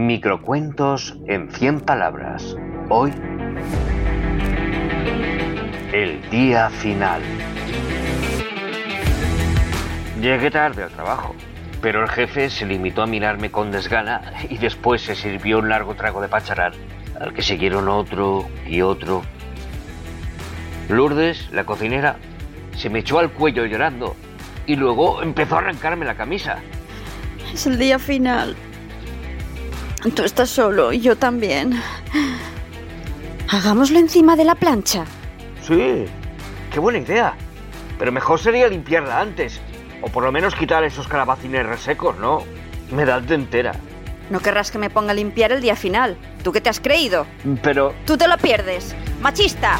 Microcuentos en 100 palabras. Hoy, el día final. Llegué tarde al trabajo, pero el jefe se limitó a mirarme con desgana y después se sirvió un largo trago de pacharán, al que siguieron otro y otro. Lourdes, la cocinera, se me echó al cuello llorando y luego empezó a arrancarme la camisa. Es el día final. Tú estás solo y yo también. Hagámoslo encima de la plancha. Sí, qué buena idea. Pero mejor sería limpiarla antes. O por lo menos quitar esos calabacines resecos, ¿no? Me da de entera. No querrás que me ponga a limpiar el día final. ¿Tú qué te has creído? Pero... Tú te lo pierdes. ¡Machista!